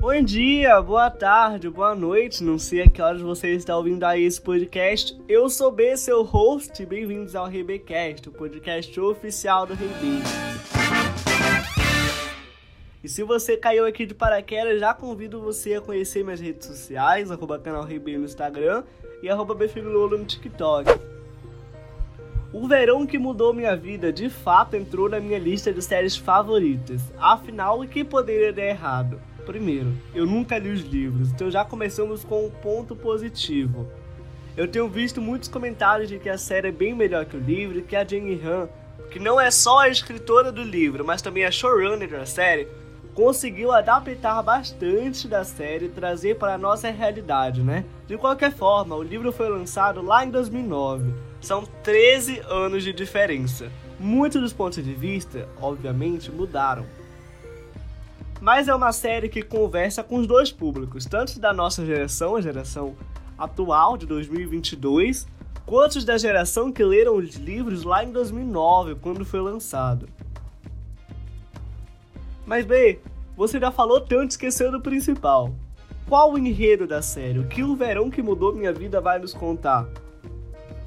Bom dia, boa tarde, boa noite, não sei a que horas você está ouvindo aí esse podcast. Eu sou B, seu host, bem-vindos ao RBcast, o podcast oficial do Rei B. E se você caiu aqui de paraquedas, já convido você a conhecer minhas redes sociais, arroba canal Rei B no Instagram e arroba Bfilolo no TikTok. O verão que mudou minha vida de fato entrou na minha lista de séries favoritas. Afinal, o que poderia dar errado? Primeiro, eu nunca li os livros, então já começamos com um ponto positivo. Eu tenho visto muitos comentários de que a série é bem melhor que o livro que a Jane Han, que não é só a escritora do livro, mas também a showrunner da série, conseguiu adaptar bastante da série e trazer para a nossa realidade, né? De qualquer forma, o livro foi lançado lá em 2009. São 13 anos de diferença. Muitos dos pontos de vista, obviamente, mudaram mas é uma série que conversa com os dois públicos, tanto da nossa geração, a geração atual de 2022, quanto da geração que leram os livros lá em 2009, quando foi lançado. Mas bem, você já falou tanto esquecendo o principal. Qual o enredo da série? O que o verão que mudou minha vida vai nos contar?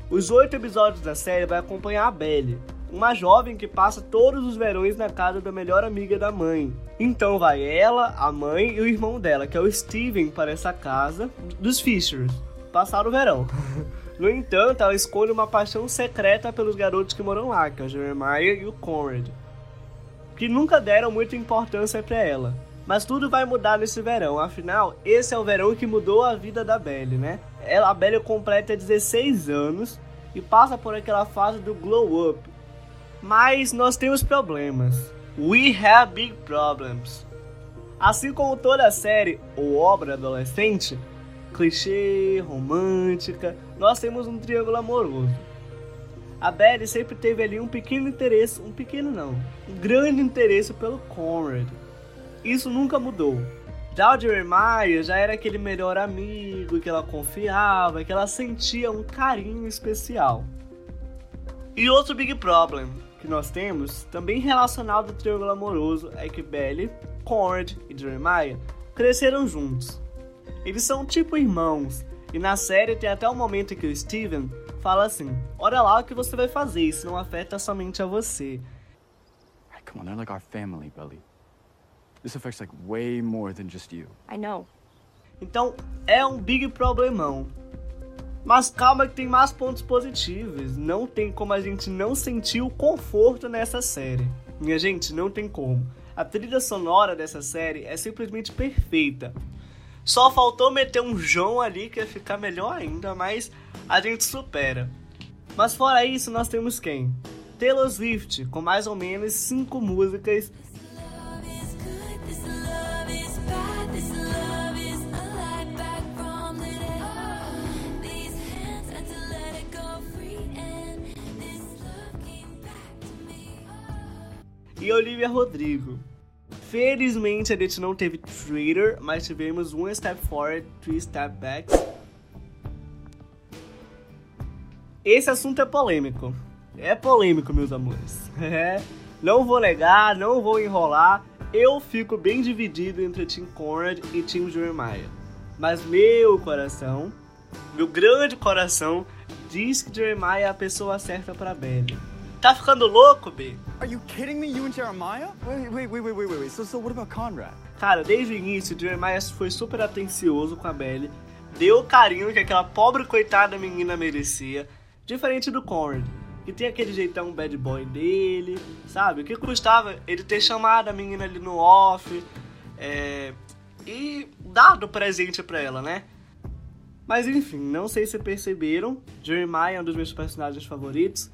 Os oito episódios da série vai acompanhar a Belle, uma jovem que passa todos os verões na casa da melhor amiga da mãe. Então vai ela, a mãe e o irmão dela, que é o Steven, para essa casa dos Fishers, passar o verão. No entanto, ela escolhe uma paixão secreta pelos garotos que moram lá, que é o Jeremiah e o Conrad, que nunca deram muita importância para ela. Mas tudo vai mudar nesse verão, afinal, esse é o verão que mudou a vida da Belle, né? Ela, a Belle completa 16 anos e passa por aquela fase do glow up, mas nós temos problemas. We have big problems. Assim como toda série ou obra adolescente, clichê, romântica, nós temos um triângulo amoroso. A Betty sempre teve ali um pequeno interesse, um pequeno não, um grande interesse pelo Conrad. Isso nunca mudou. Já o Jeremiah já era aquele melhor amigo que ela confiava, que ela sentia um carinho especial. E outro big problem, que nós temos, também relacionado ao triângulo amoroso, é que Belly, Conrad e Jeremiah cresceram juntos. Eles são tipo irmãos, e na série tem até o um momento em que o Steven fala assim: Olha lá o que você vai fazer, isso não afeta somente a você. Come on, they're like our family, Belly. This affects like way more than just you. I know. Então é um big problemão. Mas calma que tem mais pontos positivos. Não tem como a gente não sentir o conforto nessa série. Minha gente, não tem como. A trilha sonora dessa série é simplesmente perfeita. Só faltou meter um João ali que ia ficar melhor ainda, mas a gente supera. Mas fora isso, nós temos quem? Taylor Swift, com mais ou menos 5 músicas e Olivia Rodrigo. Felizmente a gente não teve Twitter, mas tivemos um step forward, three step backs. Esse assunto é polêmico. É polêmico, meus amores. É. Não vou negar, não vou enrolar. Eu fico bem dividido entre Tim Conrad e Tim Jeremiah. Mas meu coração, meu grande coração, diz que Jeremiah é a pessoa certa para Belly. Tá ficando louco, B? Are you kidding me? You and Jeremiah? Wait, wait, wait, wait, wait, wait. So, so what about Conrad? Cara, desde o início, Jeremiah foi super atencioso com a Belly, deu o carinho que aquela pobre coitada menina merecia, diferente do Conrad, que tem aquele jeitão bad boy dele, sabe? O que custava ele ter chamado a menina ali no off é, e dado presente pra ela, né? Mas enfim, não sei se perceberam, Jeremiah é um dos meus personagens favoritos.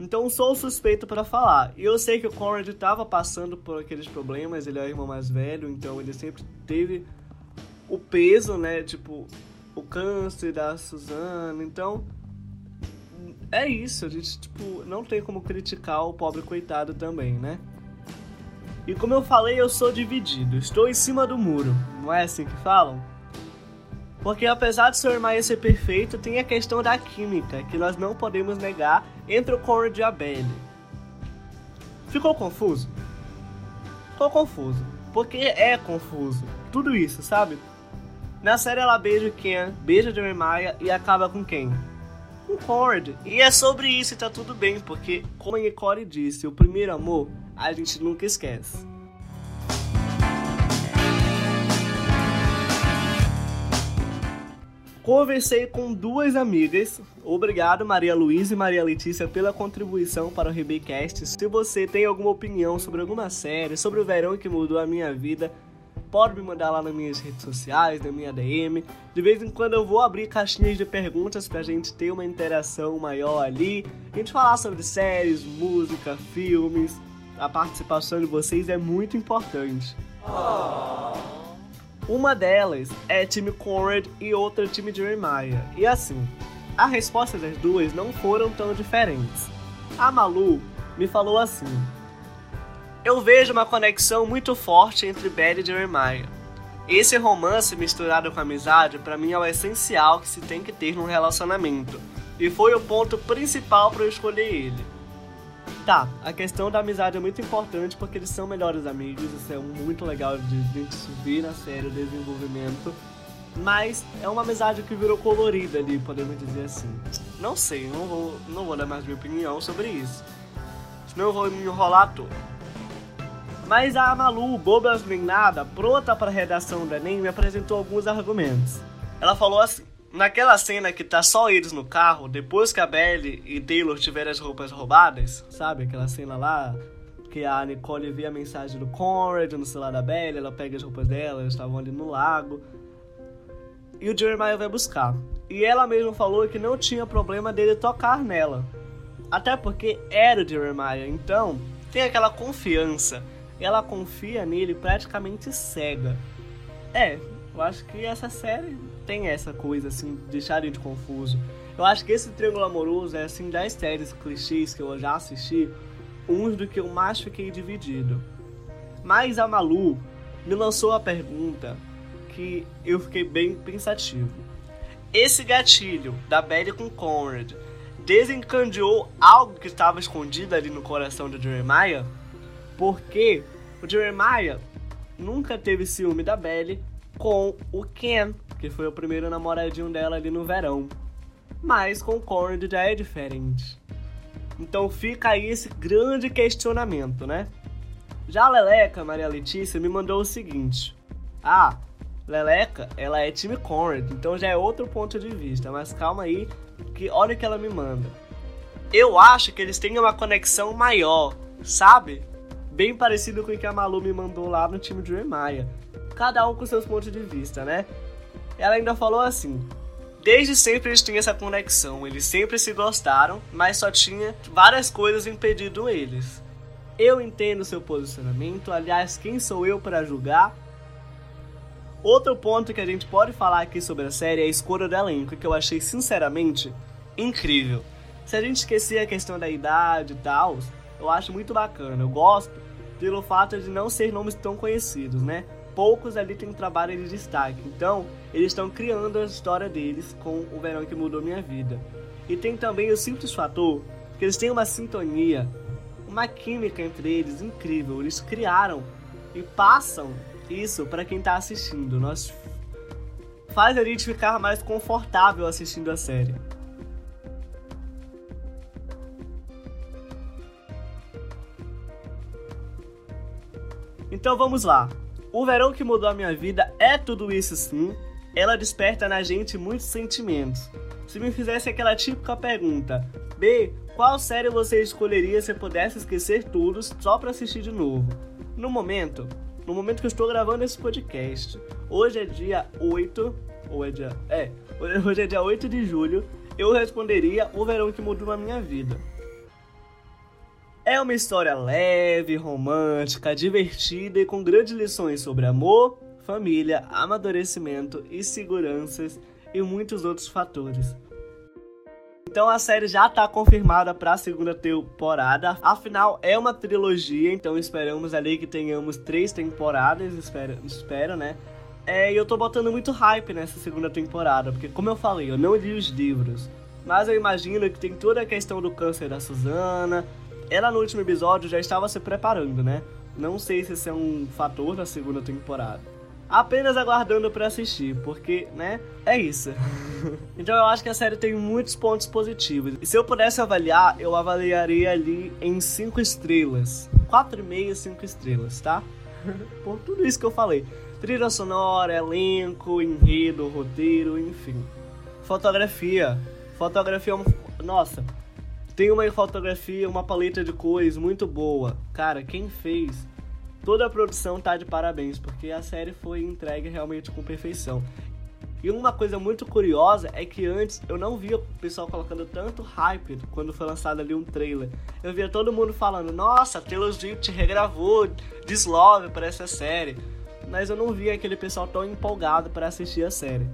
Então sou suspeito para falar. E eu sei que o Conrad estava passando por aqueles problemas, ele é o irmão mais velho, então ele sempre teve o peso, né? Tipo, o câncer da Suzana. Então, é isso. A gente, tipo, não tem como criticar o pobre coitado também, né? E como eu falei, eu sou dividido. Estou em cima do muro. Não é assim que falam? Porque apesar de seu irmão ser perfeito, tem a questão da química, que nós não podemos negar entre o Conrad e a Belly. Ficou confuso? Ficou confuso. Porque é confuso. tudo isso, sabe? Na série ela beija o Ken, beija Jeremiah e acaba com quem? Com Cord. E é sobre isso e tá tudo bem, porque como a Nicole disse, o primeiro amor a gente nunca esquece. Conversei com duas amigas. Obrigado, Maria Luísa e Maria Letícia, pela contribuição para o Rebecast. Se você tem alguma opinião sobre alguma série, sobre o verão que mudou a minha vida, pode me mandar lá nas minhas redes sociais, na minha DM. De vez em quando eu vou abrir caixinhas de perguntas pra gente ter uma interação maior ali. A gente falar sobre séries, música, filmes. A participação de vocês é muito importante. Oh. Uma delas é time Conrad e outra time Jeremiah. E assim, a resposta das duas não foram tão diferentes. A Malu me falou assim: Eu vejo uma conexão muito forte entre Belle e Jeremiah. Esse romance misturado com amizade para mim é o essencial que se tem que ter num relacionamento. E foi o ponto principal para eu escolher ele. Tá, a questão da amizade é muito importante porque eles são melhores amigos, isso é muito legal de, de subir na série o desenvolvimento. Mas é uma amizade que virou colorida ali, podemos dizer assim. Não sei, não vou, não vou dar mais minha opinião sobre isso. Senão eu vou me enrolar todo. Mas a Malu, bobas nem nada, pronta para a redação do Enem, me apresentou alguns argumentos. Ela falou assim: Naquela cena que tá só eles no carro, depois que a Belly e Taylor tiveram as roupas roubadas, sabe? Aquela cena lá que a Nicole vê a mensagem do Conrad no celular da Belly, ela pega as roupas dela, eles estavam ali no lago. E o Jeremiah vai buscar. E ela mesma falou que não tinha problema dele tocar nela. Até porque era o Jeremiah, então tem aquela confiança. Ela confia nele praticamente cega. É, eu acho que essa série tem essa coisa, assim, deixar de confuso. Eu acho que esse triângulo amoroso é, assim, das séries clichês que eu já assisti, uns do que eu mais fiquei dividido. Mas a Malu me lançou a pergunta que eu fiquei bem pensativo. Esse gatilho da Belly com Conrad desencadeou algo que estava escondido ali no coração do Jeremiah? Porque o Jeremiah nunca teve ciúme da Belly com o Ken, que foi o primeiro namoradinho dela ali no verão. Mas com Conrad já é diferente. Então fica aí esse grande questionamento, né? Já a Leleca, Maria Letícia, me mandou o seguinte: Ah, Leleca, ela é time Conrad, então já é outro ponto de vista, mas calma aí, que olha o que ela me manda. Eu acho que eles têm uma conexão maior, sabe? Bem parecido com o que a Malu me mandou lá no time de Maia. Cada um com seus pontos de vista, né? Ela ainda falou assim: Desde sempre eles tinham essa conexão, eles sempre se gostaram, mas só tinha várias coisas impedindo eles. Eu entendo seu posicionamento, aliás, quem sou eu para julgar? Outro ponto que a gente pode falar aqui sobre a série é a escolha do elenco, que eu achei sinceramente incrível. Se a gente esquecer a questão da idade e tal, eu acho muito bacana. Eu gosto pelo fato de não ser nomes tão conhecidos, né? Poucos ali têm um trabalho de destaque. Então, eles estão criando a história deles com o verão que mudou minha vida. E tem também o simples fator que eles têm uma sintonia, uma química entre eles incrível. Eles criaram e passam isso para quem está assistindo. Nós faz a gente ficar mais confortável assistindo a série. Então vamos lá. O verão que mudou a minha vida é tudo isso sim. Ela desperta na gente muitos sentimentos. Se me fizesse aquela típica pergunta, B, qual série você escolheria se pudesse esquecer tudo só para assistir de novo? No momento, no momento que eu estou gravando esse podcast, hoje é dia 8, ou é dia, é, hoje é dia 8 de julho, eu responderia O Verão que Mudou a Minha Vida. É uma história leve, romântica, divertida e com grandes lições sobre amor, família, amadurecimento e seguranças e muitos outros fatores. Então a série já está confirmada para a segunda temporada. Afinal, é uma trilogia, então esperamos ali que tenhamos três temporadas, espero, espero né? É, e eu tô botando muito hype nessa segunda temporada, porque como eu falei, eu não li os livros. Mas eu imagino que tem toda a questão do câncer da Susana, ela no último episódio já estava se preparando, né? Não sei se esse é um fator da segunda temporada. apenas aguardando para assistir, porque, né, é isso. então eu acho que a série tem muitos pontos positivos. E se eu pudesse avaliar, eu avaliaria ali em 5 estrelas. 4,5, 5 estrelas, tá? Por tudo isso que eu falei. Trilha sonora, elenco, enredo, roteiro, enfim. Fotografia. Fotografia, é nossa, tem uma fotografia, uma paleta de cores muito boa. Cara, quem fez toda a produção tá de parabéns, porque a série foi entregue realmente com perfeição. E uma coisa muito curiosa é que antes eu não via o pessoal colocando tanto hype quando foi lançado ali um trailer. Eu via todo mundo falando, nossa, Taylor Swift regravou Dislove para essa série. Mas eu não via aquele pessoal tão empolgado para assistir a série.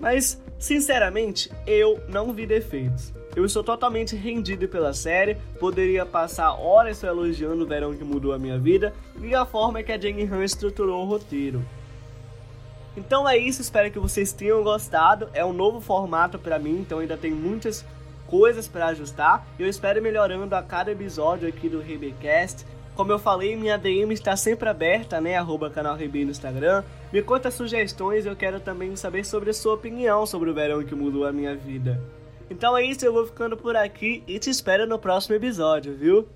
Mas, sinceramente, eu não vi defeitos. Eu estou totalmente rendido pela série, poderia passar horas só elogiando o verão que mudou a minha vida e a forma que a Jane Han estruturou o roteiro. Então é isso, espero que vocês tenham gostado. É um novo formato para mim, então ainda tem muitas coisas para ajustar. Eu espero melhorando a cada episódio aqui do Rebecast. Como eu falei, minha DM está sempre aberta, né? Arroba canal Rebe no Instagram. Me conta sugestões, eu quero também saber sobre a sua opinião sobre o verão que mudou a minha vida. Então é isso, eu vou ficando por aqui e te espero no próximo episódio, viu?